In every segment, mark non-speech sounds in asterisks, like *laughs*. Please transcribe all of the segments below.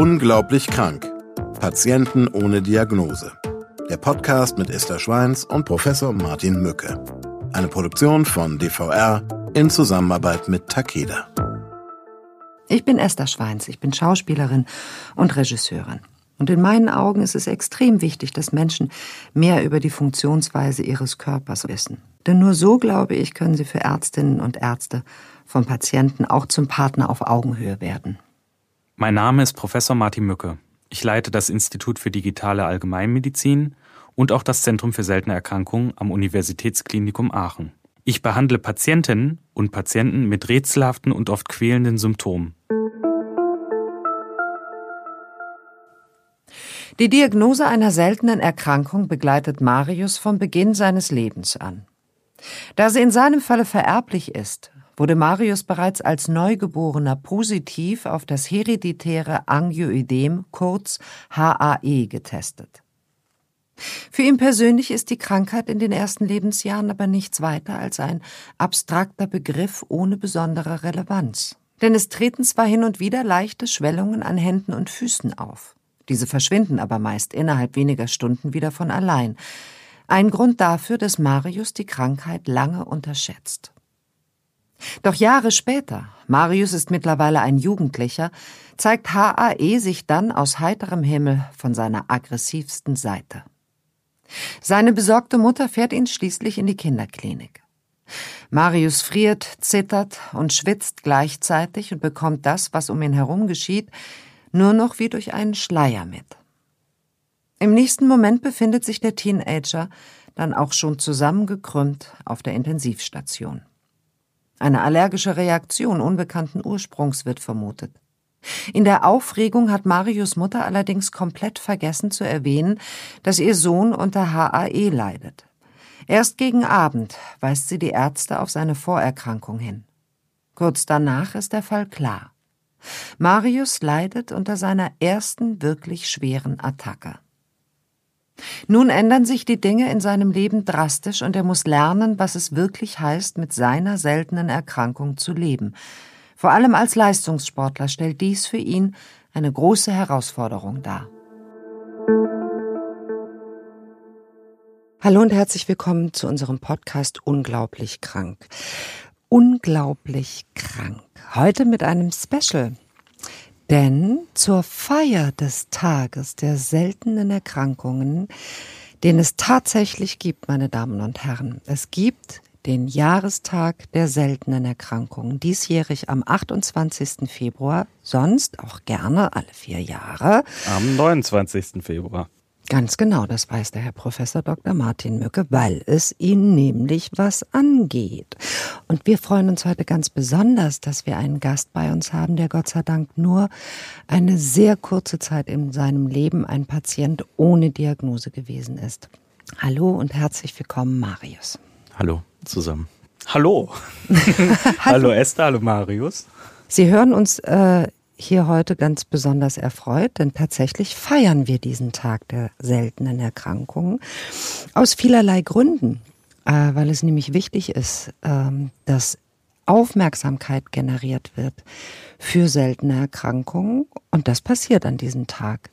Unglaublich krank. Patienten ohne Diagnose. Der Podcast mit Esther Schweins und Professor Martin Mücke. Eine Produktion von DVR in Zusammenarbeit mit Takeda. Ich bin Esther Schweins, ich bin Schauspielerin und Regisseurin. Und in meinen Augen ist es extrem wichtig, dass Menschen mehr über die Funktionsweise ihres Körpers wissen. Denn nur so, glaube ich, können sie für Ärztinnen und Ärzte von Patienten auch zum Partner auf Augenhöhe werden. Mein Name ist Professor Martin Mücke. Ich leite das Institut für digitale Allgemeinmedizin und auch das Zentrum für seltene Erkrankungen am Universitätsklinikum Aachen. Ich behandle Patientinnen und Patienten mit rätselhaften und oft quälenden Symptomen. Die Diagnose einer seltenen Erkrankung begleitet Marius vom Beginn seines Lebens an. Da sie in seinem Falle vererblich ist, wurde Marius bereits als Neugeborener positiv auf das hereditäre Angioödem, kurz HAE, getestet. Für ihn persönlich ist die Krankheit in den ersten Lebensjahren aber nichts weiter als ein abstrakter Begriff ohne besondere Relevanz. Denn es treten zwar hin und wieder leichte Schwellungen an Händen und Füßen auf. Diese verschwinden aber meist innerhalb weniger Stunden wieder von allein. Ein Grund dafür, dass Marius die Krankheit lange unterschätzt. Doch Jahre später, Marius ist mittlerweile ein Jugendlicher, zeigt HAE sich dann aus heiterem Himmel von seiner aggressivsten Seite. Seine besorgte Mutter fährt ihn schließlich in die Kinderklinik. Marius friert, zittert und schwitzt gleichzeitig und bekommt das, was um ihn herum geschieht, nur noch wie durch einen Schleier mit. Im nächsten Moment befindet sich der Teenager dann auch schon zusammengekrümmt auf der Intensivstation. Eine allergische Reaktion unbekannten Ursprungs wird vermutet. In der Aufregung hat Marius Mutter allerdings komplett vergessen zu erwähnen, dass ihr Sohn unter HAE leidet. Erst gegen Abend weist sie die Ärzte auf seine Vorerkrankung hin. Kurz danach ist der Fall klar. Marius leidet unter seiner ersten wirklich schweren Attacke. Nun ändern sich die Dinge in seinem Leben drastisch und er muss lernen, was es wirklich heißt, mit seiner seltenen Erkrankung zu leben. Vor allem als Leistungssportler stellt dies für ihn eine große Herausforderung dar. Hallo und herzlich willkommen zu unserem Podcast Unglaublich krank. Unglaublich krank. Heute mit einem Special. Denn zur Feier des Tages der seltenen Erkrankungen, den es tatsächlich gibt, meine Damen und Herren, es gibt den Jahrestag der seltenen Erkrankungen, diesjährig am 28. Februar, sonst auch gerne alle vier Jahre. Am 29. Februar. Ganz genau, das weiß der Herr Professor Dr. Martin Mücke, weil es ihn nämlich was angeht. Und wir freuen uns heute ganz besonders, dass wir einen Gast bei uns haben, der Gott sei Dank nur eine sehr kurze Zeit in seinem Leben ein Patient ohne Diagnose gewesen ist. Hallo und herzlich willkommen, Marius. Hallo zusammen. Hallo. *laughs* hallo. hallo Esther, hallo Marius. Sie hören uns äh, hier heute ganz besonders erfreut, denn tatsächlich feiern wir diesen Tag der seltenen Erkrankungen aus vielerlei Gründen, äh, weil es nämlich wichtig ist, ähm, dass Aufmerksamkeit generiert wird für seltene Erkrankungen und das passiert an diesem Tag.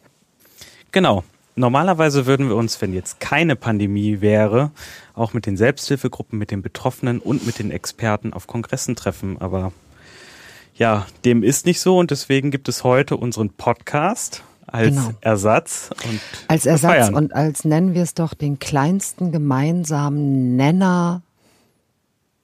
Genau. Normalerweise würden wir uns, wenn jetzt keine Pandemie wäre, auch mit den Selbsthilfegruppen, mit den Betroffenen und mit den Experten auf Kongressen treffen. Aber ja, dem ist nicht so und deswegen gibt es heute unseren Podcast als genau. Ersatz und als Ersatz feiern. und als nennen wir es doch den kleinsten gemeinsamen Nenner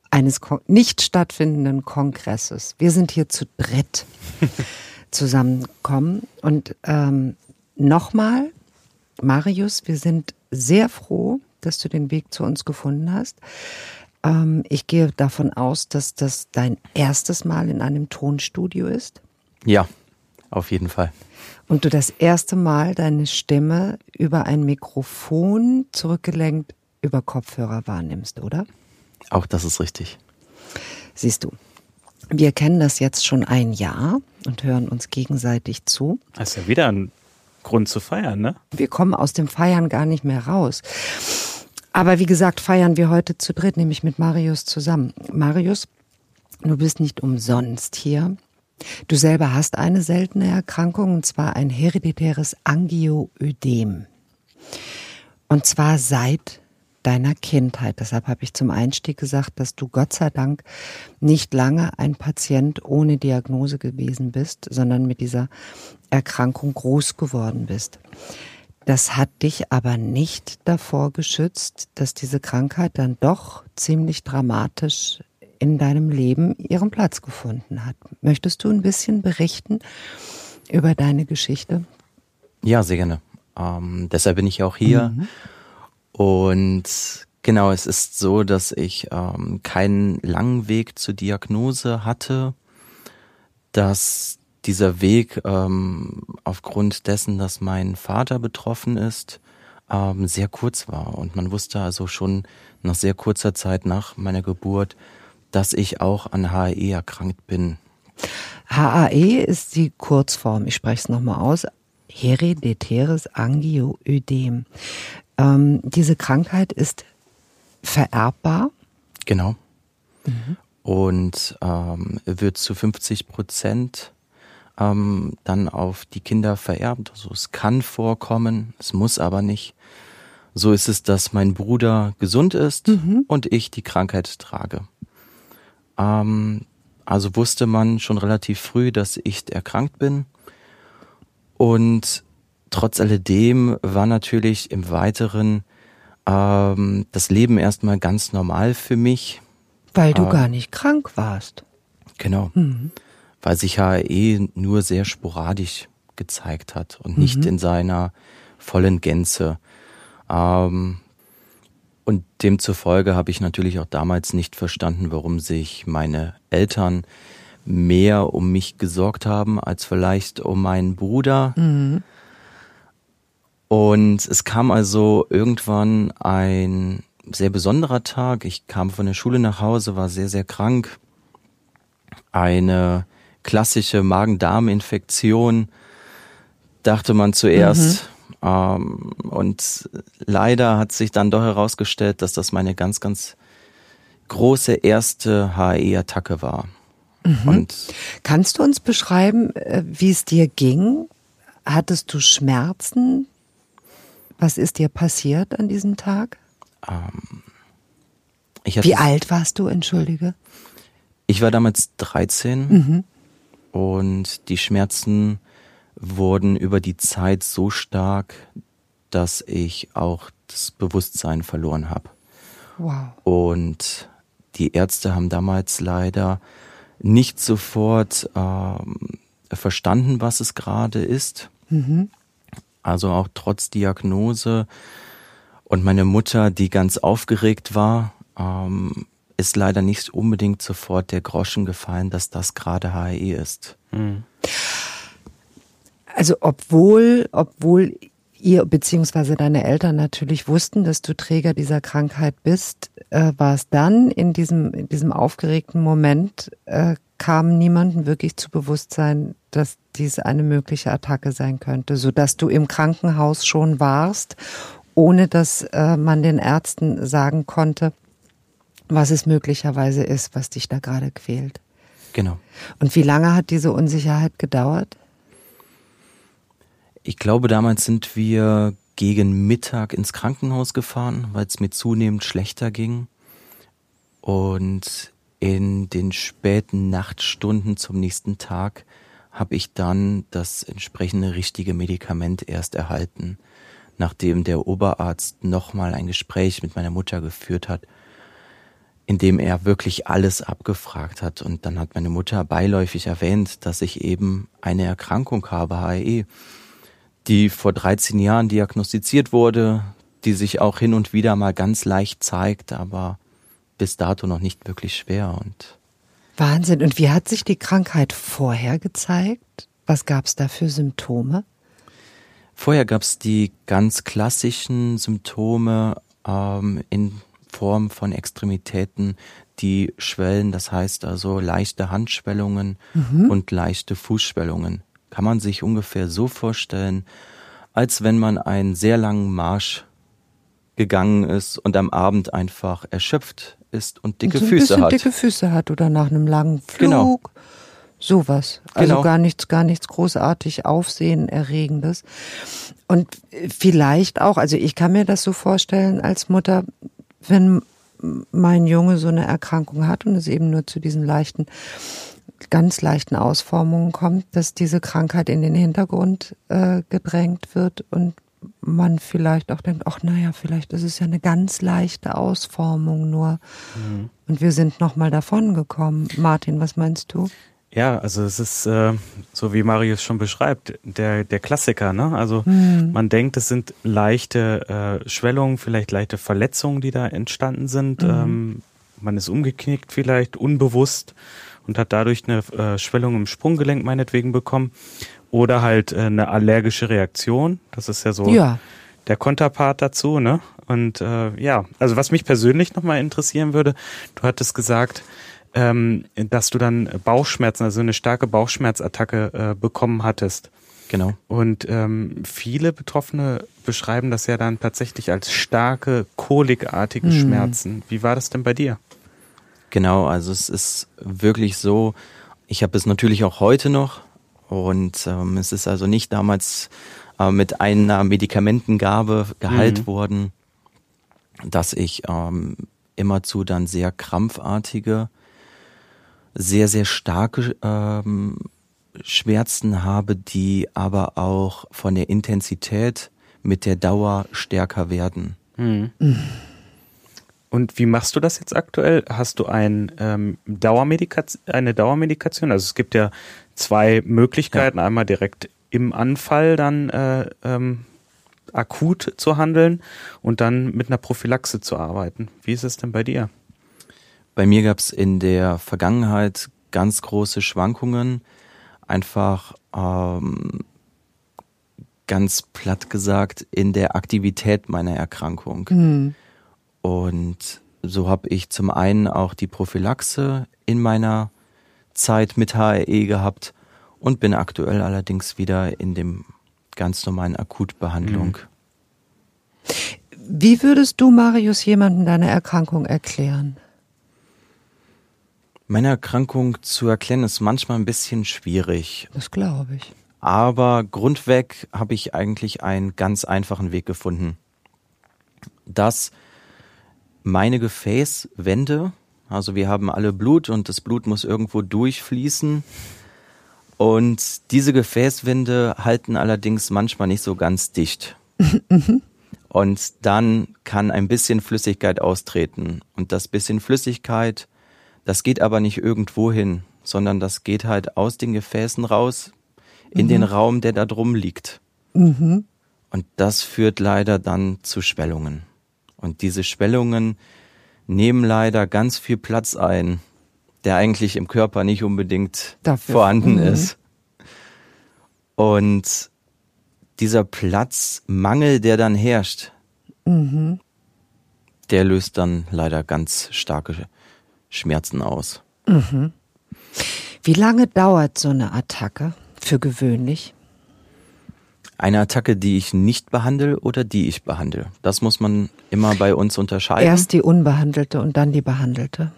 eines nicht stattfindenden Kongresses. Wir sind hier zu dritt *laughs* zusammengekommen und ähm, nochmal, Marius, wir sind sehr froh, dass du den Weg zu uns gefunden hast. Ähm, ich gehe davon aus, dass das dein erstes Mal in einem Tonstudio ist. Ja, auf jeden Fall. Und du das erste Mal deine Stimme über ein Mikrofon zurückgelenkt über Kopfhörer wahrnimmst, oder? Auch das ist richtig. Siehst du, wir kennen das jetzt schon ein Jahr und hören uns gegenseitig zu. Das ist ja wieder ein Grund zu feiern, ne? Wir kommen aus dem Feiern gar nicht mehr raus. Aber wie gesagt, feiern wir heute zu dritt, nämlich mit Marius zusammen. Marius, du bist nicht umsonst hier. Du selber hast eine seltene Erkrankung, und zwar ein hereditäres Angioödem. Und zwar seit deiner Kindheit. Deshalb habe ich zum Einstieg gesagt, dass du Gott sei Dank nicht lange ein Patient ohne Diagnose gewesen bist, sondern mit dieser Erkrankung groß geworden bist. Das hat dich aber nicht davor geschützt, dass diese Krankheit dann doch ziemlich dramatisch in deinem Leben ihren Platz gefunden hat. Möchtest du ein bisschen berichten über deine Geschichte? Ja, sehr gerne. Ähm, deshalb bin ich auch hier. Mhm. Und genau, es ist so, dass ich ähm, keinen langen Weg zur Diagnose hatte, dass dieser Weg ähm, aufgrund dessen, dass mein Vater betroffen ist, ähm, sehr kurz war. Und man wusste also schon nach sehr kurzer Zeit nach meiner Geburt, dass ich auch an HAE erkrankt bin. HAE ist die Kurzform, ich spreche es nochmal aus, hereditäres Angioödem. Ähm, diese Krankheit ist vererbbar. Genau. Mhm. Und ähm, wird zu 50 Prozent ähm, dann auf die Kinder vererbt. Also es kann vorkommen, es muss aber nicht. So ist es, dass mein Bruder gesund ist mhm. und ich die Krankheit trage. Ähm, also wusste man schon relativ früh, dass ich erkrankt bin. Und trotz alledem war natürlich im Weiteren ähm, das Leben erstmal ganz normal für mich. Weil du äh, gar nicht krank warst. Genau. Mhm weil sich HAE nur sehr sporadisch gezeigt hat und nicht mhm. in seiner vollen Gänze. Ähm, und demzufolge habe ich natürlich auch damals nicht verstanden, warum sich meine Eltern mehr um mich gesorgt haben als vielleicht um meinen Bruder. Mhm. Und es kam also irgendwann ein sehr besonderer Tag. Ich kam von der Schule nach Hause, war sehr, sehr krank. Eine klassische Magen-Darm-Infektion, dachte man zuerst. Mhm. Ähm, und leider hat sich dann doch herausgestellt, dass das meine ganz, ganz große erste HAE-Attacke war. Mhm. Und Kannst du uns beschreiben, äh, wie es dir ging? Hattest du Schmerzen? Was ist dir passiert an diesem Tag? Ähm, wie alt warst du, entschuldige? Ich war damals 13. Mhm. Und die Schmerzen wurden über die Zeit so stark, dass ich auch das Bewusstsein verloren habe. Wow. Und die Ärzte haben damals leider nicht sofort ähm, verstanden, was es gerade ist. Mhm. Also auch trotz Diagnose. Und meine Mutter, die ganz aufgeregt war, ähm, ist leider nicht unbedingt sofort der Groschen gefallen, dass das gerade HAE ist. Mhm. Also obwohl, obwohl ihr bzw. deine Eltern natürlich wussten, dass du Träger dieser Krankheit bist, äh, war es dann in diesem, in diesem aufgeregten Moment, äh, kam niemandem wirklich zu Bewusstsein, dass dies eine mögliche Attacke sein könnte, sodass du im Krankenhaus schon warst, ohne dass äh, man den Ärzten sagen konnte, was es möglicherweise ist, was dich da gerade quält. Genau. Und wie lange hat diese Unsicherheit gedauert? Ich glaube, damals sind wir gegen Mittag ins Krankenhaus gefahren, weil es mir zunehmend schlechter ging. Und in den späten Nachtstunden zum nächsten Tag habe ich dann das entsprechende richtige Medikament erst erhalten, nachdem der Oberarzt nochmal ein Gespräch mit meiner Mutter geführt hat in dem er wirklich alles abgefragt hat. Und dann hat meine Mutter beiläufig erwähnt, dass ich eben eine Erkrankung habe, HAE, die vor 13 Jahren diagnostiziert wurde, die sich auch hin und wieder mal ganz leicht zeigt, aber bis dato noch nicht wirklich schwer. Und Wahnsinn. Und wie hat sich die Krankheit vorher gezeigt? Was gab es da für Symptome? Vorher gab es die ganz klassischen Symptome ähm, in Form von Extremitäten, die schwellen, das heißt also leichte Handschwellungen mhm. und leichte Fußschwellungen. Kann man sich ungefähr so vorstellen, als wenn man einen sehr langen Marsch gegangen ist und am Abend einfach erschöpft ist und dicke und so Füße hat. dicke Füße hat oder nach einem langen Flug. Genau. Sowas. Also Genau. gar nichts, gar nichts großartig Aufsehenerregendes. Und vielleicht auch, also ich kann mir das so vorstellen als Mutter, wenn mein Junge so eine Erkrankung hat und es eben nur zu diesen leichten, ganz leichten Ausformungen kommt, dass diese Krankheit in den Hintergrund äh, gedrängt wird und man vielleicht auch denkt, ach naja, vielleicht ist es ja eine ganz leichte Ausformung nur. Und wir sind nochmal davon gekommen. Martin, was meinst du? Ja, also es ist äh, so wie Marius schon beschreibt, der der Klassiker, ne? Also man denkt, es sind leichte äh, Schwellungen, vielleicht leichte Verletzungen, die da entstanden sind. Ähm, man ist umgeknickt vielleicht unbewusst und hat dadurch eine äh, Schwellung im Sprunggelenk meinetwegen bekommen oder halt äh, eine allergische Reaktion. Das ist ja so Ja. der Konterpart dazu, ne? Und äh, ja, also was mich persönlich nochmal interessieren würde, du hattest gesagt, ähm, dass du dann Bauchschmerzen, also eine starke Bauchschmerzattacke äh, bekommen hattest. Genau. Und ähm, viele Betroffene beschreiben das ja dann tatsächlich als starke, kolikartige Schmerzen. Wie war das denn bei dir? Genau, also es ist wirklich so, ich habe es natürlich auch heute noch und ähm, es ist also nicht damals äh, mit einer Medikamentengabe geheilt Mhm. worden, dass ich ähm, immerzu dann sehr krampfartige, sehr, sehr starke ähm, Schmerzen habe, die aber auch von der Intensität mit der Dauer stärker werden. Und wie machst du das jetzt aktuell? Hast du ein, ähm, Dauermedikation, eine Dauermedikation? Also es gibt ja zwei Möglichkeiten. Einmal direkt im Anfall dann äh, ähm, akut zu handeln und dann mit einer Prophylaxe zu arbeiten. Wie ist es denn bei dir? Bei mir gab es in der Vergangenheit ganz große Schwankungen, einfach ähm, ganz platt gesagt in der Aktivität meiner Erkrankung. Und so habe ich zum einen auch die Prophylaxe in meiner Zeit mit HRE gehabt und bin aktuell allerdings wieder in dem ganz normalen Akutbehandlung. Wie würdest du, Marius, jemandem deine Erkrankung erklären? Meine Erkrankung zu erklären ist manchmal ein bisschen schwierig. Das glaube ich. Aber grundweg habe ich eigentlich einen ganz einfachen Weg gefunden. Dass meine Gefäßwände, also wir haben alle Blut und das Blut muss irgendwo durchfließen. Und diese Gefäßwände halten allerdings manchmal nicht so ganz dicht. *laughs* Und dann kann ein bisschen Flüssigkeit austreten. Und das bisschen Flüssigkeit, das geht aber nicht irgendwo hin, sondern das geht halt aus den Gefäßen raus in den Raum, der da drum liegt. Und das führt leider dann zu Schwellungen. Und diese Schwellungen nehmen leider ganz viel Platz ein, der eigentlich im Körper nicht unbedingt Dafür- vorhanden Mhm. ist. Und dieser Platzmangel, der dann herrscht, der löst dann leider ganz starke Schmerzen aus. Wie lange dauert so eine Attacke für gewöhnlich? Eine Attacke, die ich nicht behandle oder die ich behandle. Das muss man immer bei uns unterscheiden. Erst die unbehandelte und dann die behandelte.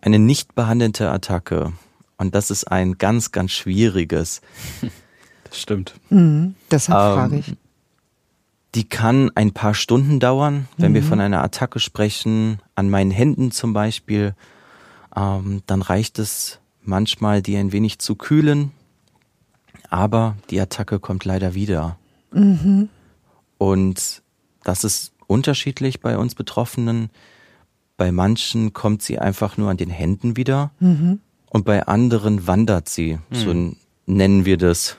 Eine nicht behandelte Attacke. Und das ist ein ganz, ganz schwieriges. *laughs* Das stimmt. Deshalb Ähm, frage ich. Die kann ein paar Stunden dauern, wenn wir von einer Attacke sprechen, an meinen Händen zum Beispiel. Ähm, dann reicht es manchmal, die ein wenig zu kühlen. Aber die Attacke kommt leider wieder. Und das ist unterschiedlich bei uns Betroffenen. Bei manchen kommt sie einfach nur an den Händen wieder. Und bei anderen wandert sie. So nennen wir das.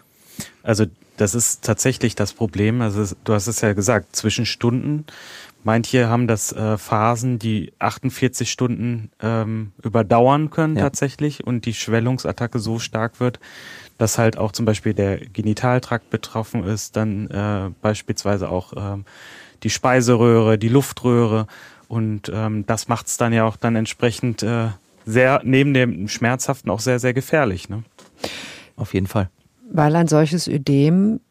Also das ist tatsächlich das Problem. Also du hast es ja gesagt, zwischen Stunden. Manche haben das äh, Phasen, die 48 Stunden ähm, überdauern können Ja. tatsächlich und die Schwellungsattacke so stark wird, dass halt auch zum Beispiel der Genitaltrakt betroffen ist, dann äh, beispielsweise auch ähm, die Speiseröhre, die Luftröhre und ähm, das macht es dann ja auch dann entsprechend äh, sehr neben dem Schmerzhaften auch sehr, sehr gefährlich. Ne? Auf jeden Fall. Weil ein solches Ödem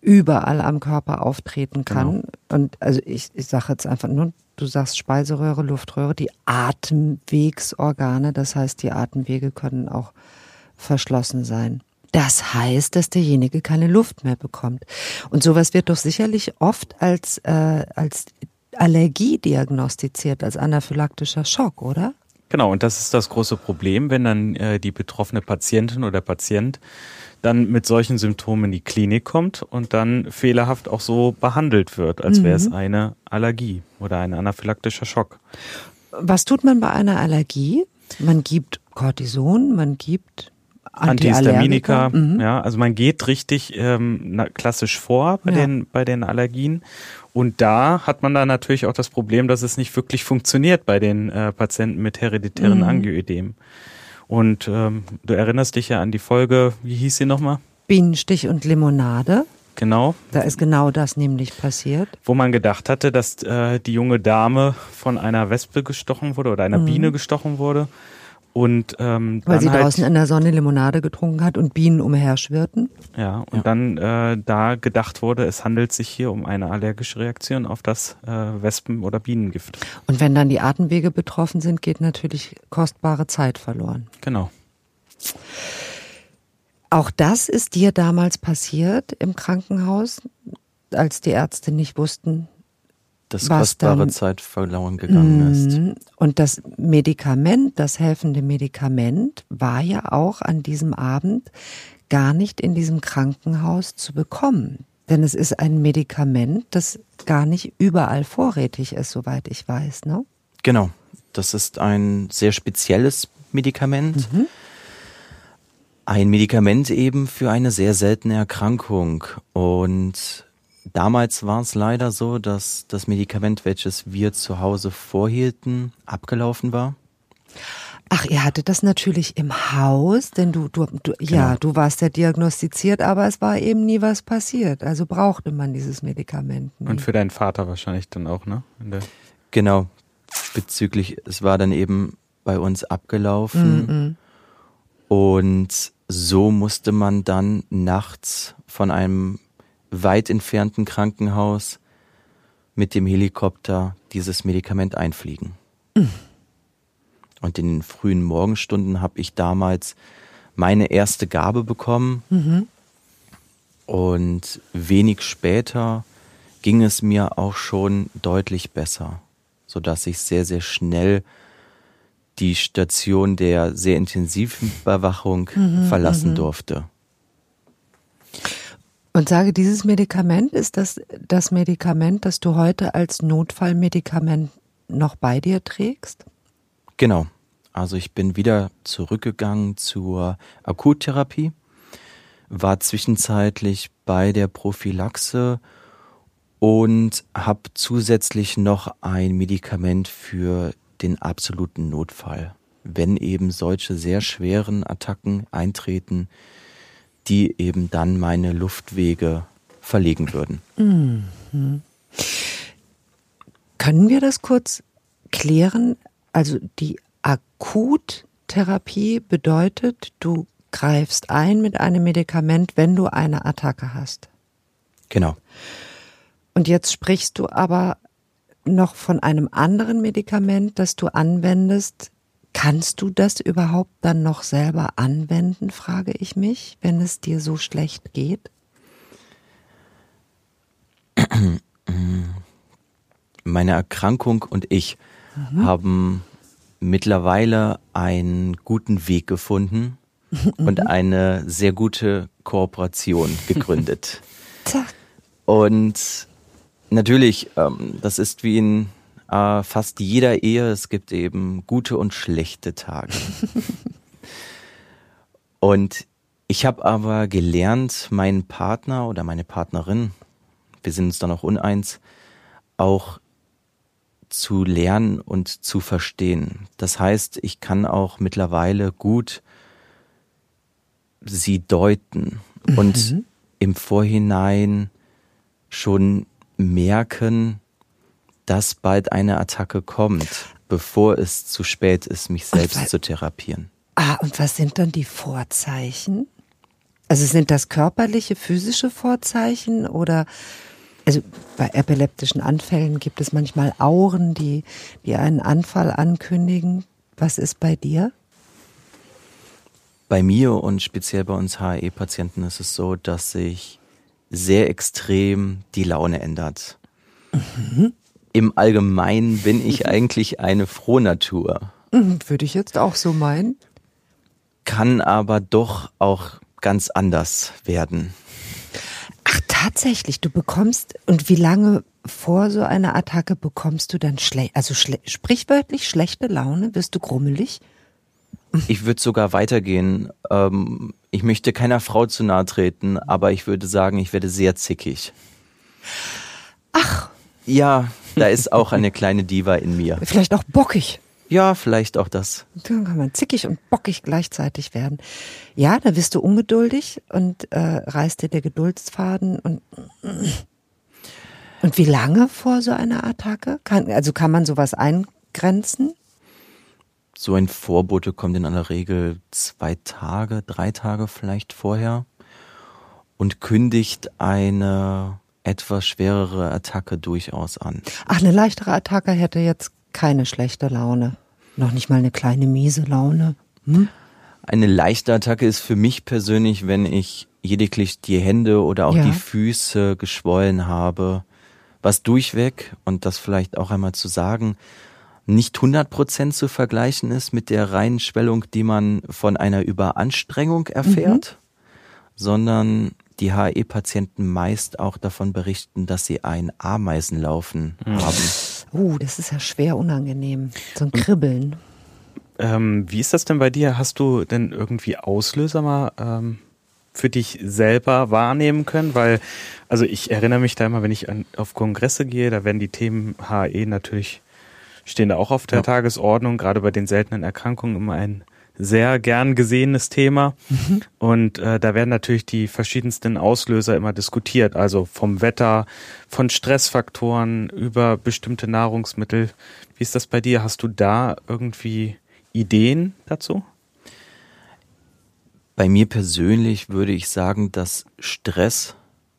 überall am Körper auftreten kann. Und also ich, ich sage jetzt einfach nur, du sagst Speiseröhre, Luftröhre, die Atemwegsorgane, das heißt, die Atemwege können auch verschlossen sein. Das heißt, dass derjenige keine Luft mehr bekommt. Und sowas wird doch sicherlich oft als, äh, als Allergie diagnostiziert, als anaphylaktischer Schock, oder? Genau, und das ist das große Problem, wenn dann äh, die betroffene Patientin oder Patient dann mit solchen Symptomen in die Klinik kommt und dann fehlerhaft auch so behandelt wird, als wäre es mhm. eine Allergie oder ein anaphylaktischer Schock. Was tut man bei einer Allergie? Man gibt Cortison, man gibt Antihistaminika, mhm. ja, also man geht richtig ähm, klassisch vor bei, ja. den, bei den Allergien. Und da hat man dann natürlich auch das Problem, dass es nicht wirklich funktioniert bei den äh, Patienten mit hereditären mhm. Angioödem. Und ähm, du erinnerst dich ja an die Folge, wie hieß sie nochmal? Bienenstich und Limonade. Genau. Da ist genau das nämlich passiert. Wo man gedacht hatte, dass äh, die junge Dame von einer Wespe gestochen wurde oder einer mhm. Biene gestochen wurde. Und, ähm, Weil sie halt, draußen in der Sonne Limonade getrunken hat und Bienen umherschwirrten. Ja, und ja. dann äh, da gedacht wurde, es handelt sich hier um eine allergische Reaktion auf das äh, Wespen- oder Bienengift. Und wenn dann die Atemwege betroffen sind, geht natürlich kostbare Zeit verloren. Genau. Auch das ist dir damals passiert im Krankenhaus, als die Ärzte nicht wussten, dass kostbare dann, Zeit verloren gegangen ist. Mhm. Und das Medikament, das helfende Medikament, war ja auch an diesem Abend gar nicht in diesem Krankenhaus zu bekommen. Denn es ist ein Medikament, das gar nicht überall vorrätig ist, soweit ich weiß, ne? Genau. Das ist ein sehr spezielles Medikament. Mhm. Ein Medikament eben für eine sehr seltene Erkrankung. Und Damals war es leider so, dass das Medikament, welches wir zu Hause vorhielten, abgelaufen war. Ach, ihr hattet das natürlich im Haus, denn du, du, du genau. ja, du warst ja diagnostiziert, aber es war eben nie was passiert. Also brauchte man dieses Medikament. Nie. Und für deinen Vater wahrscheinlich dann auch, ne? genau. Bezüglich, es war dann eben bei uns abgelaufen. Mm -mm. Und so musste man dann nachts von einem weit entfernten Krankenhaus mit dem Helikopter dieses Medikament einfliegen. Mhm. Und in den frühen Morgenstunden habe ich damals meine erste Gabe bekommen. Mhm. Und wenig später ging es mir auch schon deutlich besser, sodass ich sehr, sehr schnell die Station der sehr intensiven Überwachung mhm, verlassen mhm. durfte. Und sage, dieses Medikament ist das das Medikament, das du heute als Notfallmedikament noch bei dir trägst? Genau. Also ich bin wieder zurückgegangen zur Akuttherapie, war zwischenzeitlich bei der Prophylaxe und habe zusätzlich noch ein Medikament für den absoluten Notfall. Wenn eben solche sehr schweren Attacken eintreten, die eben dann meine Luftwege verlegen würden. Mhm. Können wir das kurz klären? Also die Akuttherapie bedeutet, du greifst ein mit einem Medikament, wenn du eine Attacke hast. Genau. Und jetzt sprichst du aber noch von einem anderen Medikament, das du anwendest, Kannst du das überhaupt dann noch selber anwenden, frage ich mich, wenn es dir so schlecht geht? Meine Erkrankung und ich mhm. haben mittlerweile einen guten Weg gefunden und mhm. eine sehr gute Kooperation *laughs* gegründet. und natürlich, ähm, das ist wie in äh, fast jeder Ehe, es gibt eben gute und schlechte Tage. *laughs* und ich habe aber gelernt, meinen Partner oder meine Partnerin, wir sind uns dann auch uneins, auch zu lernen und zu verstehen. Das heißt, ich kann auch mittlerweile gut sie deuten und mhm. im Vorhinein schon merken, dass bald eine Attacke kommt, bevor es zu spät ist, mich selbst was, zu therapieren. Ah, und was sind dann die Vorzeichen? Also sind das körperliche, physische Vorzeichen oder also bei epileptischen Anfällen gibt es manchmal Auren, die, die einen Anfall ankündigen. Was ist bei dir? Bei mir und speziell bei uns HAE-Patienten ist es so, dass sich sehr extrem die Laune ändert. Mhm. Im Allgemeinen bin ich *laughs* eigentlich eine Frohnatur. Mhm, würde ich jetzt auch so meinen. Kann aber doch auch ganz anders werden. Ach, tatsächlich, du bekommst, und wie lange vor so einer Attacke bekommst du dann schlecht, also schle sprichwörtlich schlechte Laune? Wirst du grummelig? Ich würde sogar weitergehen. Ähm, ich möchte keiner Frau zu nahe treten, aber ich würde sagen, ich werde sehr zickig. Ach. Ja, da ist auch eine kleine Diva in mir. Vielleicht auch bockig. Ja, vielleicht auch das. Dann kann man zickig und bockig gleichzeitig werden. Ja, da wirst du ungeduldig und äh, reißt dir der Geduldsfaden und und wie lange vor so einer Attacke? Kann, also kann man sowas eingrenzen? So ein Vorbote kommt in aller Regel zwei Tage, drei Tage vielleicht vorher und kündigt eine etwas schwerere Attacke durchaus an. Ach, eine leichtere Attacke hätte jetzt keine schlechte Laune. Noch nicht mal eine kleine miese Laune. Hm? Eine leichte Attacke ist für mich persönlich, wenn ich lediglich die Hände oder auch ja. die Füße geschwollen habe, was durchweg, und das vielleicht auch einmal zu sagen, nicht 100% zu vergleichen ist mit der reinen Schwellung, die man von einer Überanstrengung erfährt, mhm. sondern die HE-Patienten meist auch davon berichten, dass sie ein Ameisenlaufen mhm. haben. Uh, das ist ja schwer unangenehm. So ein Kribbeln. Ähm, wie ist das denn bei dir? Hast du denn irgendwie Auslöser mal ähm, für dich selber wahrnehmen können? Weil, also ich erinnere mich da immer, wenn ich an, auf Kongresse gehe, da werden die Themen HE natürlich, stehen da auch auf der ja. Tagesordnung, gerade bei den seltenen Erkrankungen immer ein sehr gern gesehenes Thema. Mhm. Und äh, da werden natürlich die verschiedensten Auslöser immer diskutiert. Also vom Wetter, von Stressfaktoren über bestimmte Nahrungsmittel. Wie ist das bei dir? Hast du da irgendwie Ideen dazu? Bei mir persönlich würde ich sagen, dass Stress,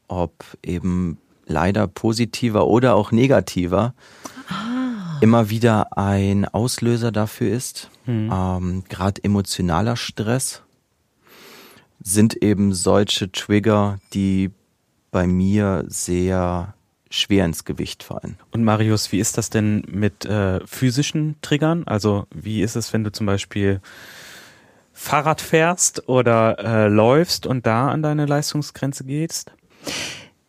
ob eben leider positiver oder auch negativer. Immer wieder ein Auslöser dafür ist. Mhm. Ähm, Gerade emotionaler Stress sind eben solche Trigger, die bei mir sehr schwer ins Gewicht fallen. Und Marius, wie ist das denn mit äh, physischen Triggern? Also wie ist es, wenn du zum Beispiel Fahrrad fährst oder äh, läufst und da an deine Leistungsgrenze gehst?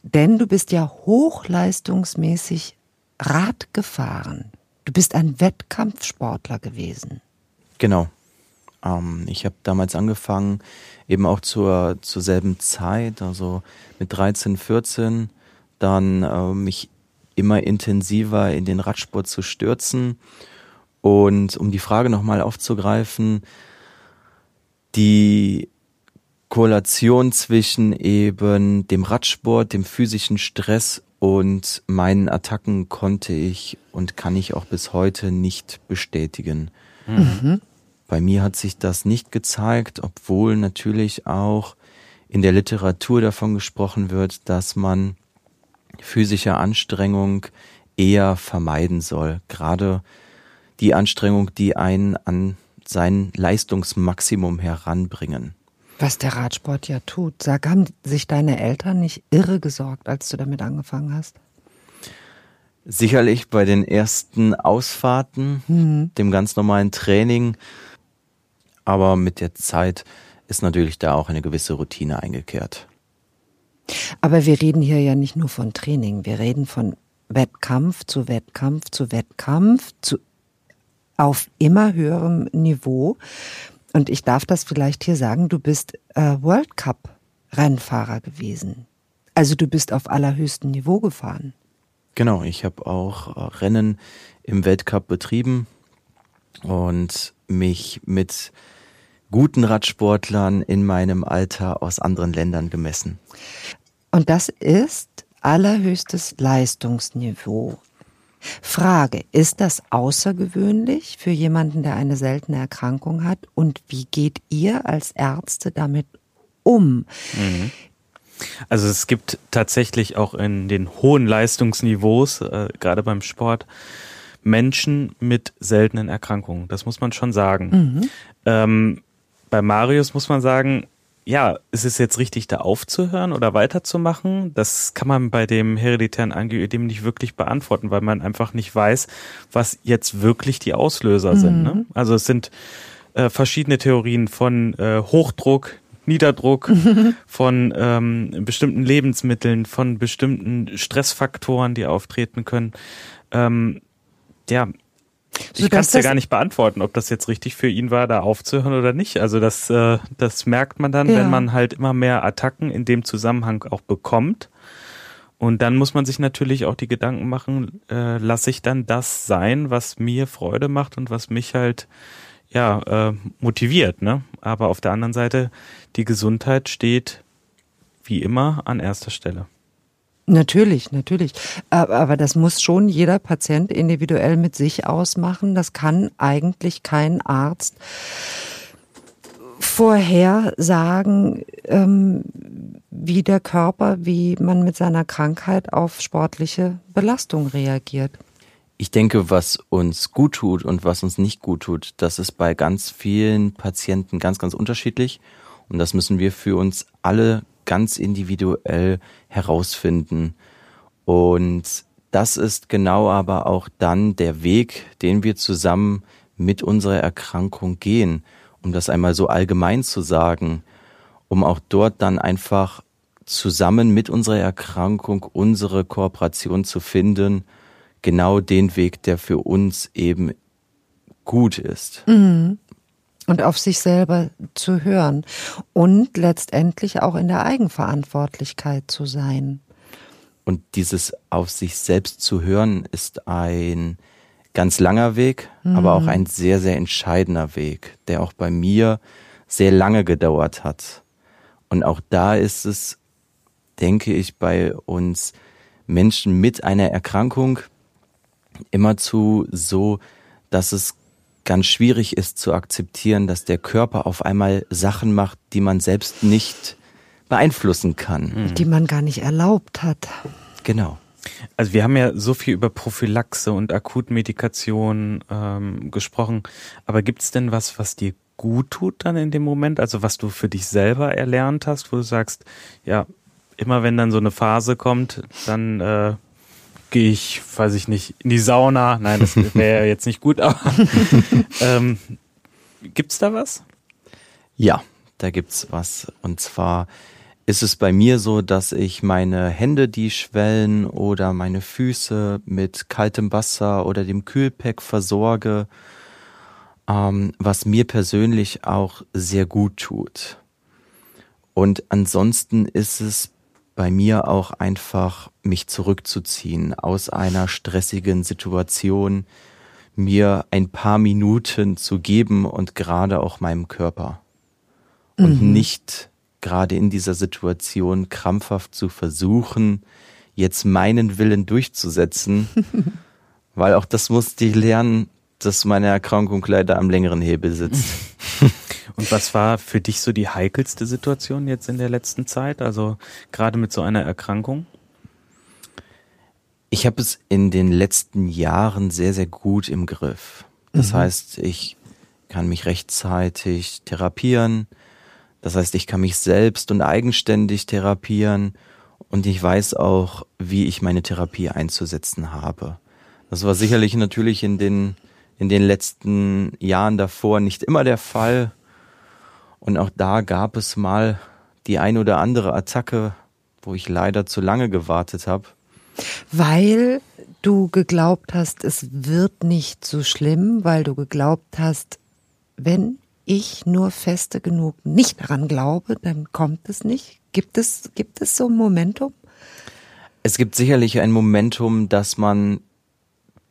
Denn du bist ja hochleistungsmäßig Rad gefahren. Du bist ein Wettkampfsportler gewesen. Genau. Ähm, ich habe damals angefangen, eben auch zur, zur selben Zeit, also mit 13, 14, dann äh, mich immer intensiver in den Radsport zu stürzen. Und um die Frage nochmal aufzugreifen, die Korrelation zwischen eben dem Radsport, dem physischen Stress und meinen Attacken konnte ich und kann ich auch bis heute nicht bestätigen. Mhm. Bei mir hat sich das nicht gezeigt, obwohl natürlich auch in der Literatur davon gesprochen wird, dass man physische Anstrengung eher vermeiden soll. Gerade die Anstrengung, die einen an sein Leistungsmaximum heranbringen. Was der Radsport ja tut. Sag, haben sich deine Eltern nicht irre gesorgt, als du damit angefangen hast? Sicherlich bei den ersten Ausfahrten, mhm. dem ganz normalen Training, aber mit der Zeit ist natürlich da auch eine gewisse Routine eingekehrt. Aber wir reden hier ja nicht nur von Training, wir reden von Wettkampf zu Wettkampf zu Wettkampf zu auf immer höherem Niveau. Und ich darf das vielleicht hier sagen, du bist äh, World Cup Rennfahrer gewesen. Also du bist auf allerhöchstem Niveau gefahren. Genau, ich habe auch äh, Rennen im Weltcup betrieben und mich mit guten Radsportlern in meinem Alter aus anderen Ländern gemessen. Und das ist allerhöchstes Leistungsniveau. Frage, ist das außergewöhnlich für jemanden, der eine seltene Erkrankung hat? Und wie geht ihr als Ärzte damit um? Mhm. Also es gibt tatsächlich auch in den hohen Leistungsniveaus, äh, gerade beim Sport, Menschen mit seltenen Erkrankungen. Das muss man schon sagen. Mhm. Ähm, bei Marius muss man sagen, ja, ist es jetzt richtig, da aufzuhören oder weiterzumachen? Das kann man bei dem hereditären Angioödem nicht wirklich beantworten, weil man einfach nicht weiß, was jetzt wirklich die Auslöser mhm. sind. Ne? Also es sind äh, verschiedene Theorien von äh, Hochdruck, Niederdruck, *laughs* von ähm, bestimmten Lebensmitteln, von bestimmten Stressfaktoren, die auftreten können. Ähm, ja, ich kann es ja gar nicht beantworten, ob das jetzt richtig für ihn war, da aufzuhören oder nicht. Also das, äh, das merkt man dann, ja. wenn man halt immer mehr Attacken in dem Zusammenhang auch bekommt. Und dann muss man sich natürlich auch die Gedanken machen, äh, lasse ich dann das sein, was mir Freude macht und was mich halt ja äh, motiviert. Ne? Aber auf der anderen Seite, die Gesundheit steht wie immer an erster Stelle. Natürlich, natürlich. Aber das muss schon jeder Patient individuell mit sich ausmachen. Das kann eigentlich kein Arzt vorher sagen, ähm, wie der Körper, wie man mit seiner Krankheit auf sportliche Belastung reagiert. Ich denke, was uns gut tut und was uns nicht gut tut, das ist bei ganz vielen Patienten ganz, ganz unterschiedlich. Und das müssen wir für uns alle ganz individuell herausfinden. Und das ist genau aber auch dann der Weg, den wir zusammen mit unserer Erkrankung gehen, um das einmal so allgemein zu sagen, um auch dort dann einfach zusammen mit unserer Erkrankung unsere Kooperation zu finden, genau den Weg, der für uns eben gut ist. Mhm und auf sich selber zu hören und letztendlich auch in der Eigenverantwortlichkeit zu sein. Und dieses auf sich selbst zu hören ist ein ganz langer Weg, mhm. aber auch mhm. ein sehr, sehr entscheidender Weg, der auch bei mir sehr lange gedauert hat. Und auch da ist es, denke ich, bei uns Menschen mit einer Erkrankung immerzu so, dass es ganz schwierig ist zu akzeptieren, dass der Körper auf einmal Sachen macht, die man selbst nicht beeinflussen kann. Mhm. Die man gar nicht erlaubt hat. Genau. Also wir haben ja so viel über Prophylaxe und Akutmedikation ähm, gesprochen, aber gibt es denn was, was dir gut tut dann in dem Moment? Also was du für dich selber erlernt hast, wo du sagst, ja, immer wenn dann so eine Phase kommt, dann äh, gehe ich, weiß ich nicht, in die Sauna. Nein, das *laughs* wäre jetzt nicht gut, aber *laughs* ähm, gibt's da was? Ja, da gibt's was. Und zwar ist es bei mir so, dass ich meine Hände, die schwellen oder meine Füße mit kaltem Wasser oder dem Kühlpack versorge, ähm, was mir persönlich auch sehr gut tut. Und ansonsten ist es bei mir auch einfach mich zurückzuziehen aus einer stressigen Situation, mir ein paar Minuten zu geben und gerade auch meinem Körper. Und mhm. nicht gerade in dieser Situation krampfhaft zu versuchen, jetzt meinen Willen durchzusetzen, *laughs* weil auch das musste ich lernen, dass meine Erkrankung leider am längeren Hebel sitzt. *laughs* Und was war für dich so die heikelste Situation jetzt in der letzten Zeit? Also gerade mit so einer Erkrankung? Ich habe es in den letzten Jahren sehr, sehr gut im Griff. Das mhm. heißt, ich kann mich rechtzeitig therapieren. Das heißt, ich kann mich selbst und eigenständig therapieren. Und ich weiß auch, wie ich meine Therapie einzusetzen habe. Das war sicherlich natürlich in den, in den letzten Jahren davor nicht immer der Fall. Und auch da gab es mal die ein oder andere Attacke, wo ich leider zu lange gewartet habe. Weil du geglaubt hast, es wird nicht so schlimm, weil du geglaubt hast, wenn ich nur feste genug nicht daran glaube, dann kommt es nicht. Gibt es, gibt es so ein Momentum? Es gibt sicherlich ein Momentum, dass man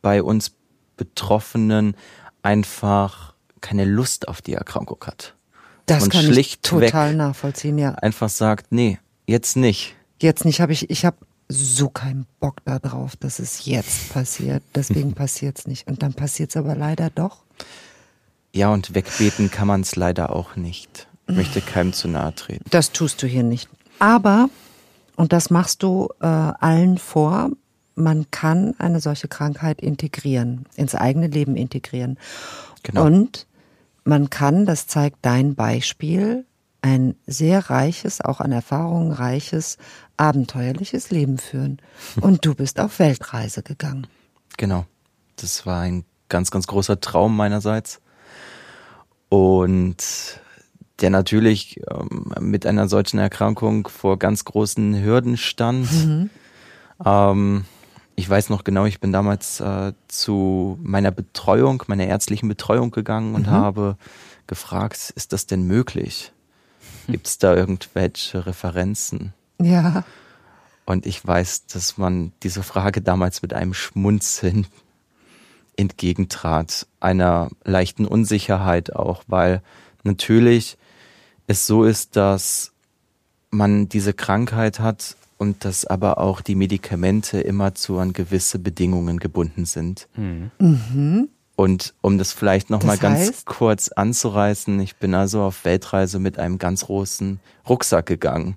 bei uns Betroffenen einfach keine Lust auf die Erkrankung hat. Das und kann schlicht ich total nachvollziehen, ja. Einfach sagt, nee, jetzt nicht. Jetzt nicht, habe ich, ich habe so keinen Bock darauf, dass es jetzt passiert. Deswegen *laughs* passiert es nicht. Und dann passiert es aber leider doch. Ja, und wegbeten kann man es leider auch nicht. Ich möchte *sighs* keinem zu nahe treten. Das tust du hier nicht. Aber, und das machst du äh, allen vor, man kann eine solche Krankheit integrieren, ins eigene Leben integrieren. Genau. Und man kann, das zeigt dein Beispiel, ein sehr reiches, auch an Erfahrungen reiches, abenteuerliches Leben führen. *laughs* Und du bist auf Weltreise gegangen. Genau. Das war ein ganz, ganz großer Traum meinerseits. Und der natürlich ähm, mit einer solchen Erkrankung vor ganz großen Hürden stand. Mhm. Ähm, ich weiß noch genau, ich bin damals äh, zu meiner Betreuung, meiner ärztlichen Betreuung gegangen und mhm. habe gefragt, ist das denn möglich? Hm. Gibt es da irgendwelche Referenzen? Ja. Und ich weiß, dass man diese Frage damals mit einem Schmunzeln entgegentrat, einer leichten Unsicherheit auch, weil natürlich es so ist, dass man diese Krankheit hat und dass aber auch die Medikamente immer zu an gewisse Bedingungen gebunden sind. Mhm. Mhm. Und um das vielleicht nochmal ganz kurz anzureißen, ich bin also auf Weltreise mit einem ganz großen Rucksack gegangen.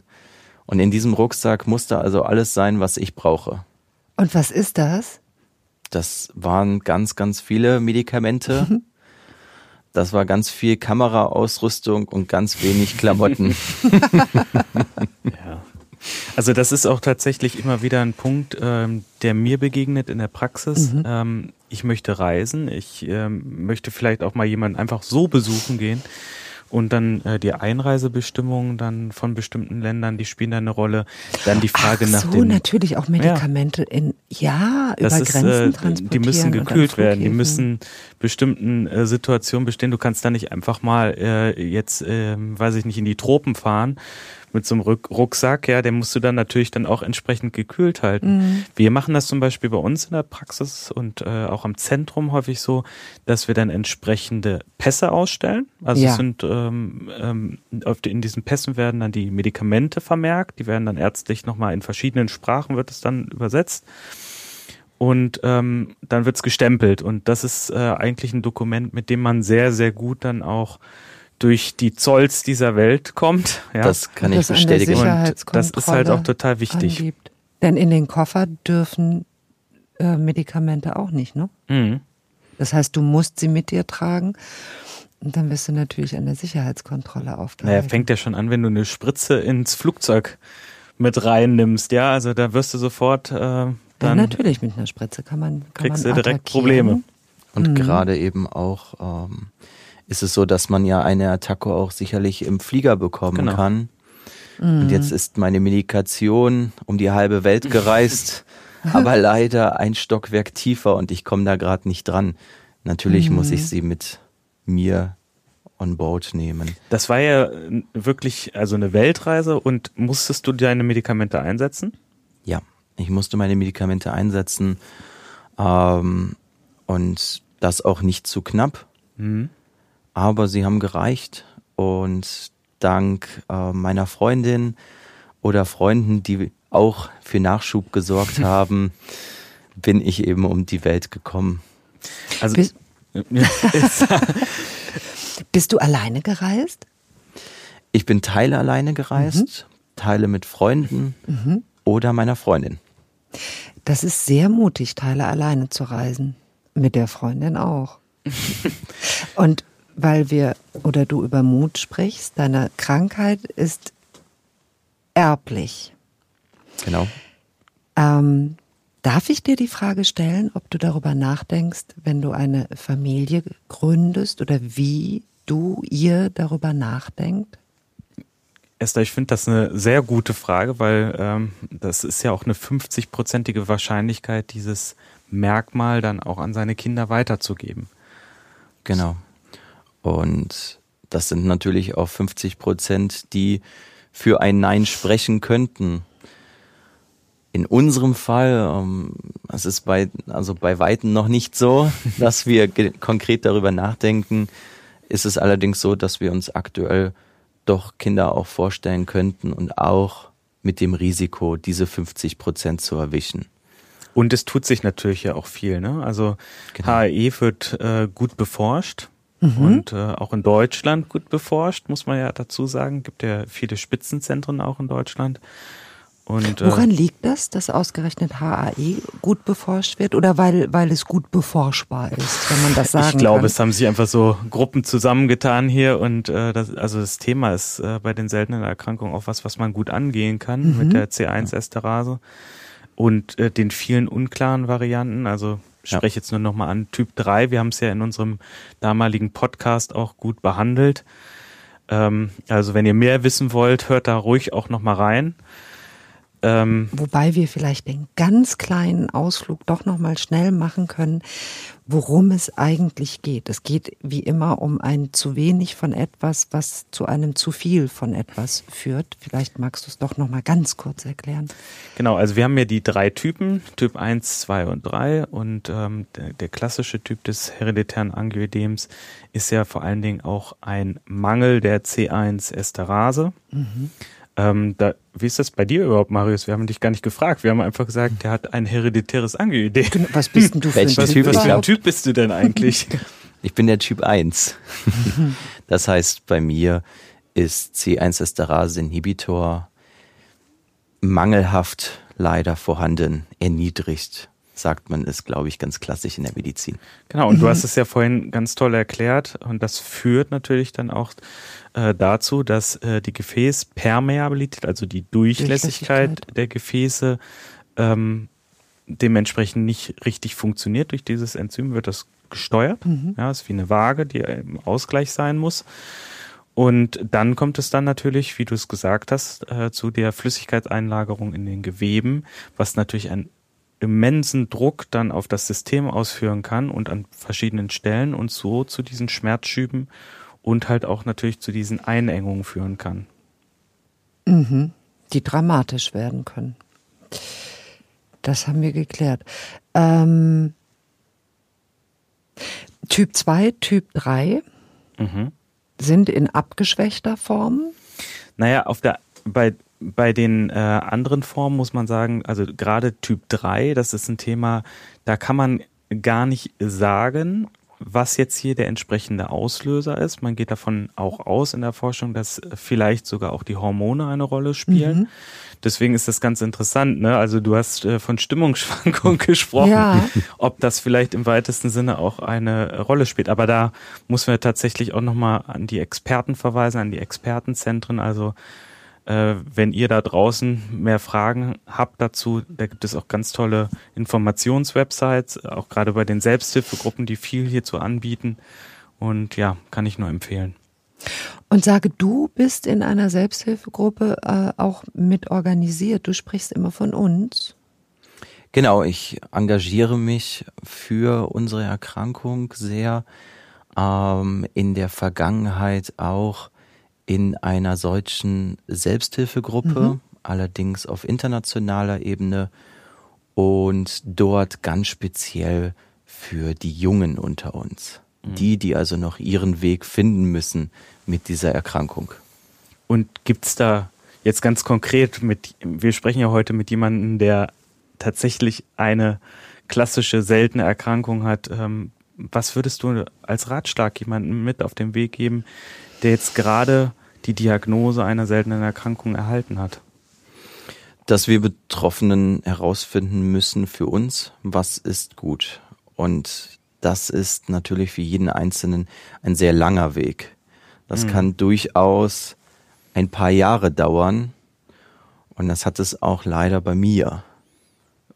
Und in diesem Rucksack musste also alles sein, was ich brauche. Und was ist das? Das waren ganz, ganz viele Medikamente. *laughs* Das war ganz viel Kameraausrüstung und ganz wenig Klamotten. *laughs* ja. Also das ist auch tatsächlich immer wieder ein Punkt, ähm, der mir begegnet in der Praxis. Mhm. Ähm, ich möchte reisen, ich ähm, möchte vielleicht auch mal jemanden einfach so besuchen gehen. Und dann äh, die Einreisebestimmungen dann von bestimmten Ländern, die spielen da eine Rolle. Dann die Frage Ach nach so, dem natürlich auch Medikamente ja. in ja über das Grenzen ist, äh, transportieren. Die müssen gekühlt werden, die müssen bestimmten äh, Situationen bestehen. Du kannst da nicht einfach mal äh, jetzt, äh, weiß ich nicht, in die Tropen fahren mit so einem Rucksack, ja, den musst du dann natürlich dann auch entsprechend gekühlt halten. Mhm. Wir machen das zum Beispiel bei uns in der Praxis und äh, auch am Zentrum häufig so, dass wir dann entsprechende Pässe ausstellen. Also ja. es sind ähm, ähm, die, in diesen Pässen werden dann die Medikamente vermerkt, die werden dann ärztlich nochmal in verschiedenen Sprachen wird es dann übersetzt und ähm, dann wird's gestempelt und das ist äh, eigentlich ein Dokument, mit dem man sehr, sehr gut dann auch durch die Zolls dieser Welt kommt. Ja. Das kann ich bestätigen. Und das ist halt auch total wichtig. Angibt. Denn in den Koffer dürfen äh, Medikamente auch nicht, ne? Mhm. Das heißt, du musst sie mit dir tragen. Und dann wirst du natürlich an der Sicherheitskontrolle aufgehalten. Naja, fängt ja schon an, wenn du eine Spritze ins Flugzeug mit reinnimmst, ja, also da wirst du sofort äh, dann ja, natürlich mit einer Spritze kann man kann kriegst man du direkt Probleme. Und mhm. gerade eben auch ähm, ist es so, dass man ja eine Attacke auch sicherlich im Flieger bekommen genau. kann. Mhm. Und jetzt ist meine Medikation um die halbe Welt gereist, *laughs* aber leider ein Stockwerk tiefer und ich komme da gerade nicht dran. Natürlich mhm. muss ich sie mit mir on board nehmen. Das war ja wirklich also eine Weltreise und musstest du deine Medikamente einsetzen? Ja, ich musste meine Medikamente einsetzen ähm, und das auch nicht zu knapp. Mhm aber sie haben gereicht und dank äh, meiner Freundin oder Freunden, die auch für Nachschub gesorgt *laughs* haben, bin ich eben um die Welt gekommen. Also bist, *laughs* bist du alleine gereist? Ich bin Teile alleine gereist, mhm. Teile mit Freunden mhm. oder meiner Freundin. Das ist sehr mutig, Teile alleine zu reisen. Mit der Freundin auch. *laughs* Und weil wir oder du über Mut sprichst. Deine Krankheit ist erblich. Genau. Ähm, darf ich dir die Frage stellen, ob du darüber nachdenkst, wenn du eine Familie gründest oder wie du ihr darüber nachdenkt? Esther, ich finde das eine sehr gute Frage, weil ähm, das ist ja auch eine 50-prozentige Wahrscheinlichkeit, dieses Merkmal dann auch an seine Kinder weiterzugeben. Genau. Und das sind natürlich auch 50 Prozent, die für ein Nein sprechen könnten. In unserem Fall, ähm, es ist bei, also bei Weitem noch nicht so, *laughs* dass wir konkret darüber nachdenken, ist es allerdings so, dass wir uns aktuell doch Kinder auch vorstellen könnten und auch mit dem Risiko, diese 50 Prozent zu erwischen. Und es tut sich natürlich ja auch viel, ne? Also genau. HAE wird äh, gut beforscht mhm. und äh, auch in Deutschland gut beforscht, muss man ja dazu sagen. Gibt ja viele Spitzenzentren auch in Deutschland. Und, äh, Woran liegt das, dass ausgerechnet HAE gut beforscht wird oder weil, weil es gut beforschbar ist, wenn man das sagen Ich glaube, kann? es haben sich einfach so Gruppen zusammengetan hier und äh, das, also das Thema ist äh, bei den seltenen Erkrankungen auch was, was man gut angehen kann mhm. mit der C1-Esterase und äh, den vielen unklaren Varianten. Also ich spreche jetzt nur nochmal an Typ 3. Wir haben es ja in unserem damaligen Podcast auch gut behandelt. Ähm, also wenn ihr mehr wissen wollt, hört da ruhig auch nochmal rein. Ähm, Wobei wir vielleicht den ganz kleinen Ausflug doch noch mal schnell machen können, worum es eigentlich geht. Es geht wie immer um ein zu wenig von etwas, was zu einem zu viel von etwas führt. Vielleicht magst du es doch noch mal ganz kurz erklären. Genau, also wir haben ja die drei Typen, Typ 1, 2 und 3 und ähm, der, der klassische Typ des hereditären Angioedems ist ja vor allen Dingen auch ein Mangel der C1-Esterase. Mhm. Ähm, da, wie ist das bei dir überhaupt, Marius? Wir haben dich gar nicht gefragt. Wir haben einfach gesagt, der hat ein hereditäres Angioidem. Genau, was bist denn du für ein was, Typ? Was für ein Typ bist du denn eigentlich? *laughs* Ich bin der Typ 1. *laughs* Das heißt, bei mir ist C1-Esterase-Inhibitor mangelhaft leider vorhanden, erniedrigt sagt man es, glaube ich, ganz klassisch in der Medizin. Genau, und du hast es ja vorhin ganz toll erklärt und das führt natürlich dann auch äh, dazu, dass äh, die Gefäßpermeabilität, also die Durchlässigkeit, Durchlässigkeit. der Gefäße, ähm, dementsprechend nicht richtig funktioniert. Durch dieses Enzym wird das gesteuert. Mhm. Ja, ist wie eine Waage, die im Ausgleich sein muss. Und dann kommt es dann natürlich, wie du es gesagt hast, äh, zu der Flüssigkeitseinlagerung in den Geweben, was natürlich einen immensen Druck dann auf das System ausführen kann und an verschiedenen Stellen und so zu diesen Schmerzschüben und halt auch natürlich zu diesen Einengungen führen kann. Mhm. Die dramatisch werden können. Das haben wir geklärt. Ähm, typ 2, Typ 3 mhm. sind in abgeschwächter Form? Naja, auf der, bei, bei den äh, anderen Formen muss man sagen, also gerade Typ 3, das ist ein Thema, da kann man gar nicht sagen, was jetzt hier der entsprechende Auslöser ist. Man geht davon auch aus in der Forschung, dass vielleicht sogar auch die Hormone eine Rolle spielen. Mhm. Deswegen ist das ganz interessant. Ne? Also du hast äh, von Stimmungsschwankungen *laughs* gesprochen, ja. ob das vielleicht im weitesten Sinne auch eine Rolle spielt. Aber da muss man tatsächlich auch nochmal an die Experten verweisen, an die Expertenzentren. Also wenn ihr da draußen mehr Fragen habt dazu, da gibt es auch ganz tolle Informationswebsites, auch gerade bei den Selbsthilfegruppen, die viel hierzu anbieten. Und ja, kann ich nur empfehlen. Und sage, du bist in einer Selbsthilfegruppe äh, auch mit organisiert. Du sprichst immer von uns. Genau, ich engagiere mich für unsere Erkrankung sehr. Ähm, in der Vergangenheit auch in einer solchen Selbsthilfegruppe, mhm. allerdings auf internationaler Ebene und dort ganz speziell für die Jungen unter uns. Mhm. Die, die also noch ihren Weg finden müssen mit dieser Erkrankung. Und gibt's da jetzt ganz konkret mit, wir sprechen ja heute mit jemandem, der tatsächlich eine klassische seltene Erkrankung hat. Ähm, was würdest du als Ratschlag jemandem mit auf den Weg geben, der jetzt gerade die Diagnose einer seltenen Erkrankung erhalten hat? Dass wir Betroffenen herausfinden müssen für uns, was ist gut. Und das ist natürlich für jeden Einzelnen ein sehr langer Weg. Das mhm. kann durchaus ein paar Jahre dauern. Und das hat es auch leider bei mir.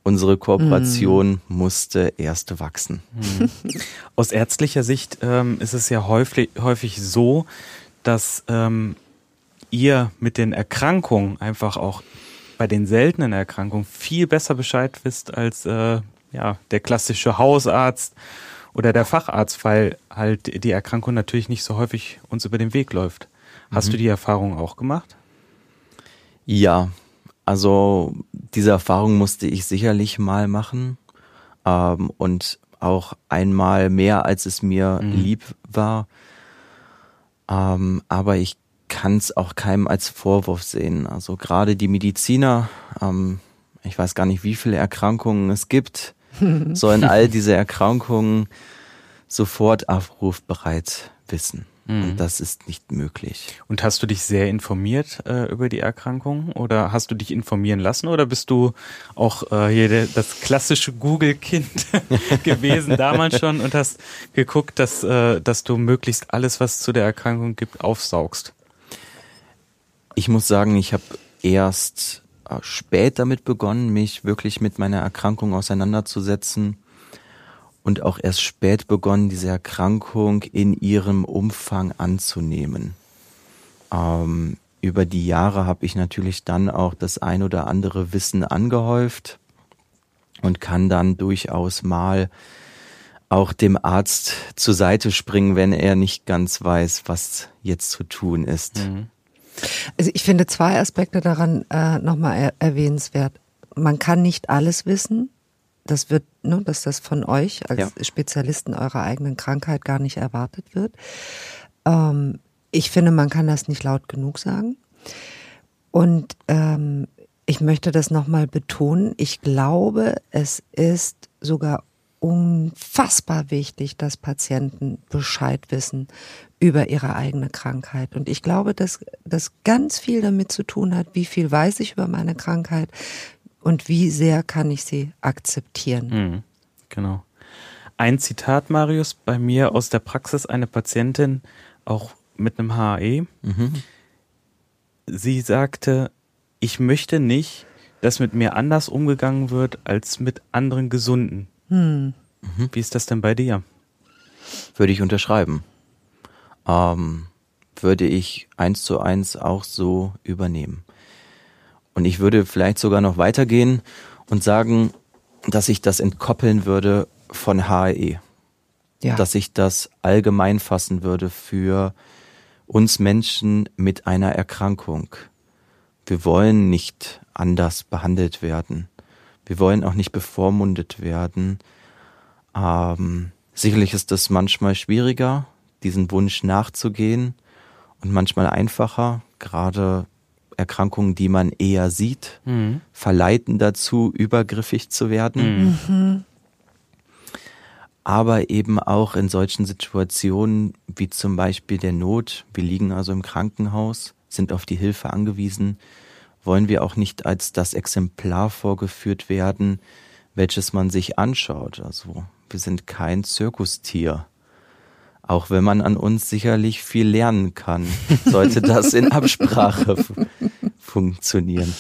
Unsere Kooperation mhm. musste erst wachsen. Mhm. *laughs* Aus ärztlicher Sicht ähm, ist es ja häufig, häufig so, dass ähm, ihr mit den Erkrankungen einfach auch bei den seltenen Erkrankungen viel besser Bescheid wisst als äh, ja, der klassische Hausarzt oder der Facharzt, weil halt die Erkrankung natürlich nicht so häufig uns über den Weg läuft. Hast mhm. du die Erfahrung auch gemacht? Ja, also diese Erfahrung musste ich sicherlich mal machen ähm, und auch einmal mehr, als es mir mhm. lieb war. Ähm, aber ich kann es auch keinem als Vorwurf sehen. Also gerade die Mediziner, ähm, ich weiß gar nicht, wie viele Erkrankungen es gibt, sollen all *laughs* diese Erkrankungen sofort abrufbereit wissen. Mhm. Und das ist nicht möglich. Und hast du dich sehr informiert äh, über die Erkrankung oder hast du dich informieren lassen oder bist du auch äh, hier der, das klassische Google-Kind *laughs* gewesen *laughs* damals schon und hast geguckt, dass, äh, dass du möglichst alles, was zu der Erkrankung gibt, aufsaugst? Ich muss sagen, ich habe erst äh, spät damit begonnen, mich wirklich mit meiner Erkrankung auseinanderzusetzen und auch erst spät begonnen, diese Erkrankung in ihrem Umfang anzunehmen. Ähm, über die Jahre habe ich natürlich dann auch das ein oder andere Wissen angehäuft und kann dann durchaus mal auch dem Arzt zur Seite springen, wenn er nicht ganz weiß, was jetzt zu tun ist. Mhm. Also ich finde zwei Aspekte daran äh, nochmal er erwähnenswert. Man kann nicht alles wissen das wird, ne, dass das von euch als ja. Spezialisten eurer eigenen Krankheit gar nicht erwartet wird. Ähm, ich finde, man kann das nicht laut genug sagen. Und ähm, ich möchte das nochmal betonen. Ich glaube, es ist sogar unfassbar wichtig, dass Patienten Bescheid wissen über ihre eigene Krankheit. Und ich glaube, dass das ganz viel damit zu tun hat, wie viel weiß ich über meine Krankheit, und wie sehr kann ich sie akzeptieren. Mhm, genau. Ein Zitat, Marius, bei mir aus der Praxis, eine Patientin, auch mit einem HAE. Mhm. Sie sagte, ich möchte nicht, dass mit mir anders umgegangen wird als mit anderen Gesunden. Mhm. Wie ist das denn bei dir? Würde ich unterschreiben. Ähm, würde ich eins zu eins auch so übernehmen. Und ich würde vielleicht sogar noch weitergehen und sagen, dass ich das entkoppeln würde von HAE. Ja. Dass ich das allgemein fassen würde für uns Menschen mit einer Erkrankung. Wir wollen nicht anders behandelt werden. Wir wollen auch nicht bevormundet werden. Ähm, sicherlich ist es manchmal schwieriger, diesen Wunsch nachzugehen und manchmal einfacher, gerade Erkrankungen, die man eher sieht, mhm. verleiten dazu, übergriffig zu werden. Mhm. Aber eben auch in solchen Situationen wie zum Beispiel der Not, wir liegen also im Krankenhaus, sind auf die Hilfe angewiesen, wollen wir auch nicht als das Exemplar vorgeführt werden, welches man sich anschaut. Also wir sind kein Zirkustier. Auch wenn man an uns sicherlich viel lernen kann, sollte das in Absprache funktionieren.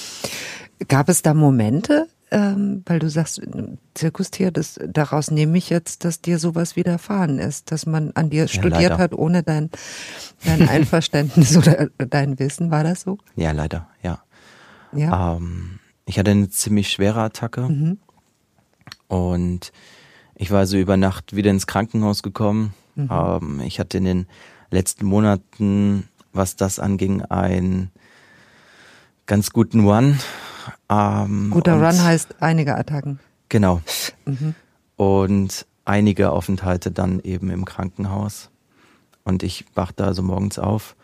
Gab es da Momente, ähm, weil du sagst, Zirkustier, das, daraus nehme ich jetzt, dass dir sowas widerfahren ist, dass man an dir ja, studiert leider. hat ohne dein, dein Einverständnis *laughs* oder dein Wissen, war das so? Ja, leider, ja. ja? Ähm, ich hatte eine ziemlich schwere Attacke mhm. und ich war so über Nacht wieder ins Krankenhaus gekommen Mhm. Ähm, ich hatte in den letzten Monaten, was das anging, einen ganz guten Run. Ähm, Guter Run heißt einige Attacken. Genau. Mhm. Und einige Aufenthalte dann eben im Krankenhaus. Und ich wachte also morgens auf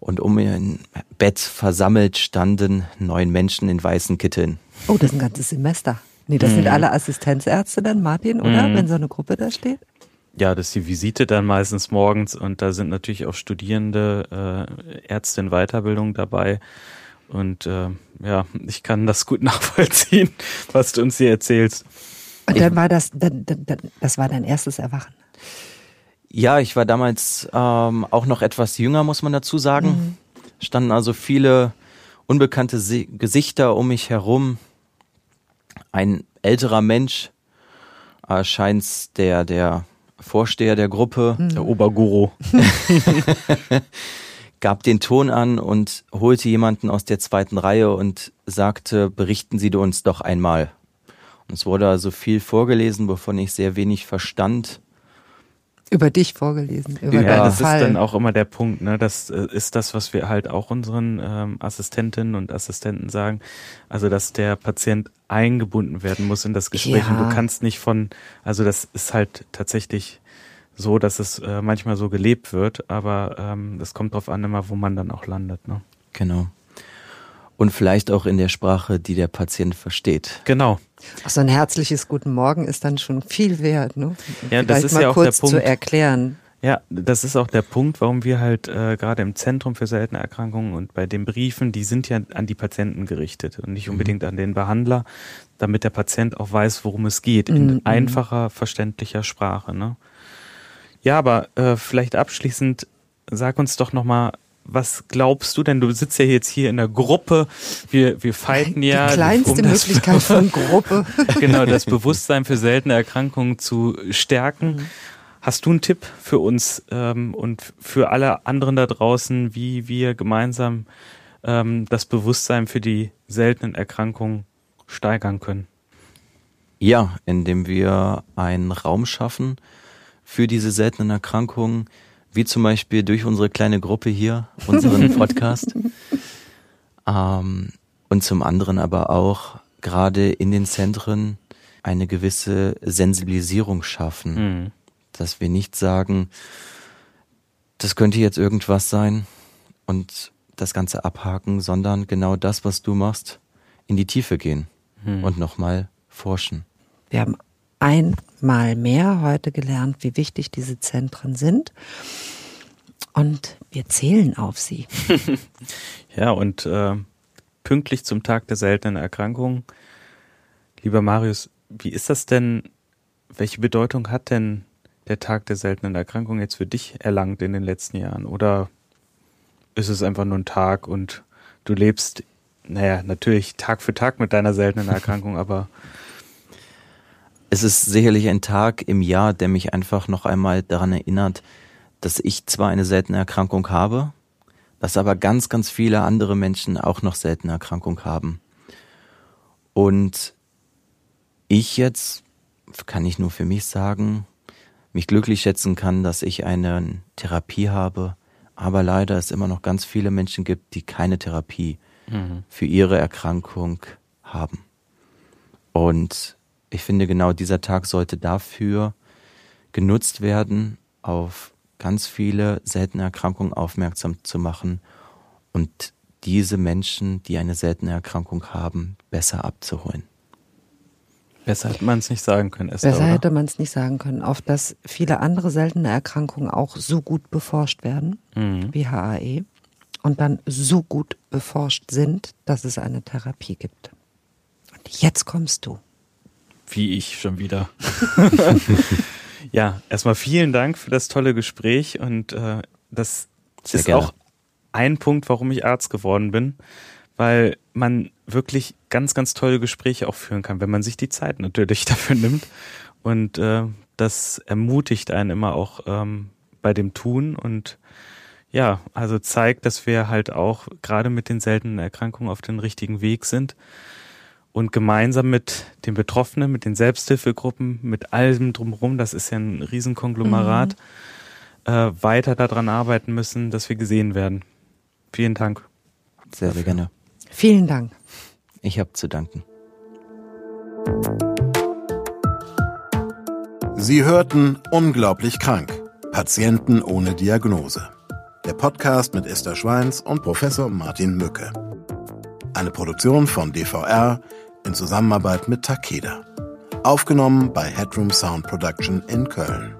und um mir ein Bett versammelt standen neun Menschen in weißen Kitteln. Oh, das ist ein ganzes Semester. Nee, das mhm. sind alle Assistenzärzte dann, Martin, oder? Mhm. Wenn so eine Gruppe da steht? Ja, das ist die Visite dann meistens morgens und da sind natürlich auch Studierende, äh, Ärzte in Weiterbildung dabei. Und äh, ja, ich kann das gut *laughs* nachvollziehen, was du uns hier erzählst. Und dann war das, dann, dann, das war dein erstes Erwachen. Ja, ich war damals ähm, auch noch etwas jünger, muss man dazu sagen. Mhm. Standen also viele unbekannte Se Gesichter um mich herum. Ein älterer Mensch, äh, scheint der, der Vorsteher der Gruppe, hm. der Oberguru, *laughs* gab den Ton an und holte jemanden aus der zweiten Reihe und sagte, berichten Sie uns doch einmal. Und es wurde also viel vorgelesen, wovon ich sehr wenig verstand. Über dich vorgelesen. Über ja, das Fall. ist dann auch immer der Punkt. Ne? Das äh, ist das, was wir halt auch unseren ähm, Assistentinnen und Assistenten sagen. Also, dass der Patient eingebunden werden muss in das Gespräch. Ja. Und du kannst nicht von, also das ist halt tatsächlich so, dass es äh, manchmal so gelebt wird, aber ähm, das kommt drauf an, immer, wo man dann auch landet. Ne? Genau. Und vielleicht auch in der Sprache, die der Patient versteht. Genau. Ach, so ein herzliches Guten Morgen ist dann schon viel wert, ne? Ja, Vielleicht das ist ja auch kurz der Punkt. zu erklären. Ja, das ist auch der Punkt, warum wir halt äh, gerade im Zentrum für seltene Erkrankungen und bei den Briefen, die sind ja an die Patienten gerichtet und nicht mhm. unbedingt mhm. an den Behandler, damit der Patient auch weiß, worum es geht, in mhm. einfacher, verständlicher Sprache. Ne? Ja, aber äh, vielleicht abschließend, sag uns doch nochmal, was glaubst du denn? Du sitzt ja jetzt hier in der Gruppe. Wir, wir fighten ja. Die kleinste um Möglichkeit von *laughs* Gruppe. genau, das Bewusstsein für seltene Erkrankungen zu stärken. Mhm. Hast du einen Tipp für uns ähm, und für alle anderen da draußen, wie wir gemeinsam ähm, das Bewusstsein für die seltenen Erkrankungen steigern können? Ja, indem wir einen Raum schaffen für diese seltenen Erkrankungen, wie zum Beispiel durch unsere kleine Gruppe hier, unseren *laughs* Podcast. ähm, und zum anderen aber auch gerade in den Zentren eine gewisse Sensibilisierung schaffen. Mhm dass wir nicht sagen, das könnte jetzt irgendwas sein und das Ganze abhaken, sondern genau das, was du machst, in die Tiefe gehen hm. und nochmal forschen. Wir haben einmal mehr heute gelernt, wie wichtig diese Zentren sind. Und wir zählen auf sie. *laughs* ja, und äh, pünktlich zum Tag der seltenen Erkrankungen. Lieber Marius, wie ist das denn? Welche Bedeutung hat denn der Tag der seltenen Erkrankung jetzt für dich erlangt in den letzten Jahren? Oder ist es einfach nur ein Tag und du lebst, naja, natürlich Tag für Tag mit deiner seltenen *laughs* Erkrankung, aber es ist sicherlich ein Tag im Jahr, der mich einfach noch einmal daran erinnert, dass ich zwar eine seltene Erkrankung habe, dass aber ganz, ganz viele andere Menschen auch noch seltene Erkrankung haben. Und ich jetzt, kann ich nur für mich sagen, mich glücklich schätzen kann, dass ich eine Therapie habe, aber leider es immer noch ganz viele Menschen gibt, die keine Therapie mhm. für ihre Erkrankung haben. Und ich finde, genau dieser Tag sollte dafür genutzt werden, auf ganz viele seltene Erkrankungen aufmerksam zu machen und diese Menschen, die eine seltene Erkrankung haben, besser abzuholen. Besser hätte man es nicht sagen können. Esther, Besser oder? hätte man es nicht sagen können. Auf dass viele andere seltene Erkrankungen auch so gut beforscht werden, mhm. wie HAE, und dann so gut beforscht sind, dass es eine Therapie gibt. Und jetzt kommst du. Wie ich schon wieder. *laughs* *laughs* ja, erstmal vielen Dank für das tolle Gespräch und äh, das Sehr ist gerne. auch ein Punkt, warum ich Arzt geworden bin, weil man wirklich ganz, ganz tolle Gespräche auch führen kann, wenn man sich die Zeit natürlich *laughs* dafür nimmt. Und äh, das ermutigt einen immer auch ähm, bei dem Tun und ja, also zeigt, dass wir halt auch gerade mit den seltenen Erkrankungen auf dem richtigen Weg sind und gemeinsam mit den Betroffenen, mit den Selbsthilfegruppen, mit allem drumherum, das ist ja ein Riesenkonglomerat, mhm. äh, weiter daran arbeiten müssen, dass wir gesehen werden. Vielen Dank. Sehr, sehr gerne. Vielen Dank. Ich habe zu danken. Sie hörten Unglaublich krank. Patienten ohne Diagnose. Der Podcast mit Esther Schweins und Professor Martin Mücke. Eine Produktion von DVR in Zusammenarbeit mit Takeda. Aufgenommen bei Headroom Sound Production in Köln.